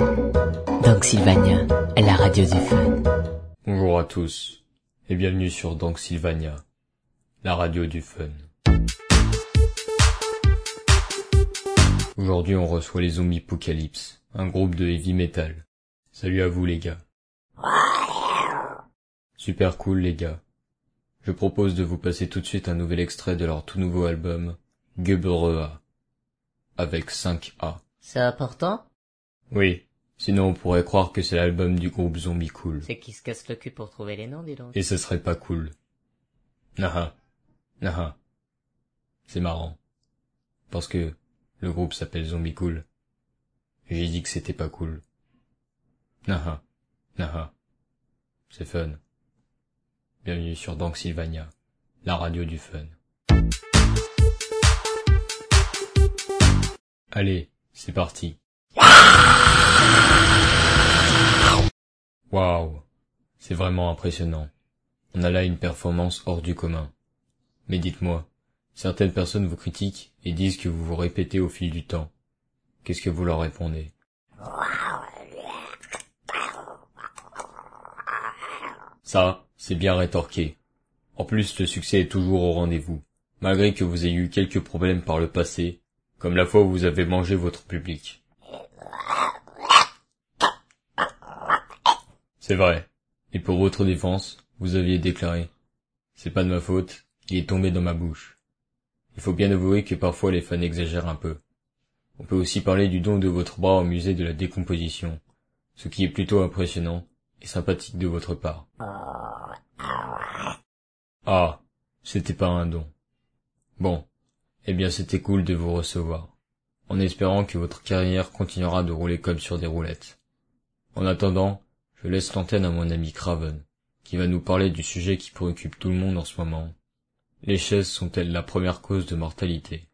Donc Sylvania, la radio du fun. Bonjour à tous et bienvenue sur Donc Sylvania, la radio du fun. Aujourd'hui on reçoit les Zombies Apocalypse, un groupe de heavy metal. Salut à vous les gars. Super cool les gars. Je propose de vous passer tout de suite un nouvel extrait de leur tout nouveau album, Gebrea, avec 5A. C'est important? Oui, sinon on pourrait croire que c'est l'album du groupe Zombie Cool. C'est qui se casse le cul pour trouver les noms, dis donc. Et ce serait pas cool. Naha. Naha. C'est marrant. Parce que le groupe s'appelle Zombie Cool. J'ai dit que c'était pas cool. Naha. Naha. C'est fun. Bienvenue sur Dank Sylvania, la radio du fun. Allez, c'est parti. Waouh, c'est vraiment impressionnant. On a là une performance hors du commun. Mais dites-moi, certaines personnes vous critiquent et disent que vous vous répétez au fil du temps. Qu'est-ce que vous leur répondez? Ça, c'est bien rétorqué. En plus, le succès est toujours au rendez-vous, malgré que vous ayez eu quelques problèmes par le passé, comme la fois où vous avez mangé votre public. C'est vrai. Et pour votre défense, vous aviez déclaré C'est pas de ma faute, il est tombé dans ma bouche. Il faut bien avouer que parfois les fans exagèrent un peu. On peut aussi parler du don de votre bras au musée de la décomposition, ce qui est plutôt impressionnant et sympathique de votre part. Ah, c'était pas un don. Bon, eh bien c'était cool de vous recevoir, en espérant que votre carrière continuera de rouler comme sur des roulettes. En attendant, je laisse l'antenne à mon ami Craven, qui va nous parler du sujet qui préoccupe tout le monde en ce moment. Les chaises sont-elles la première cause de mortalité?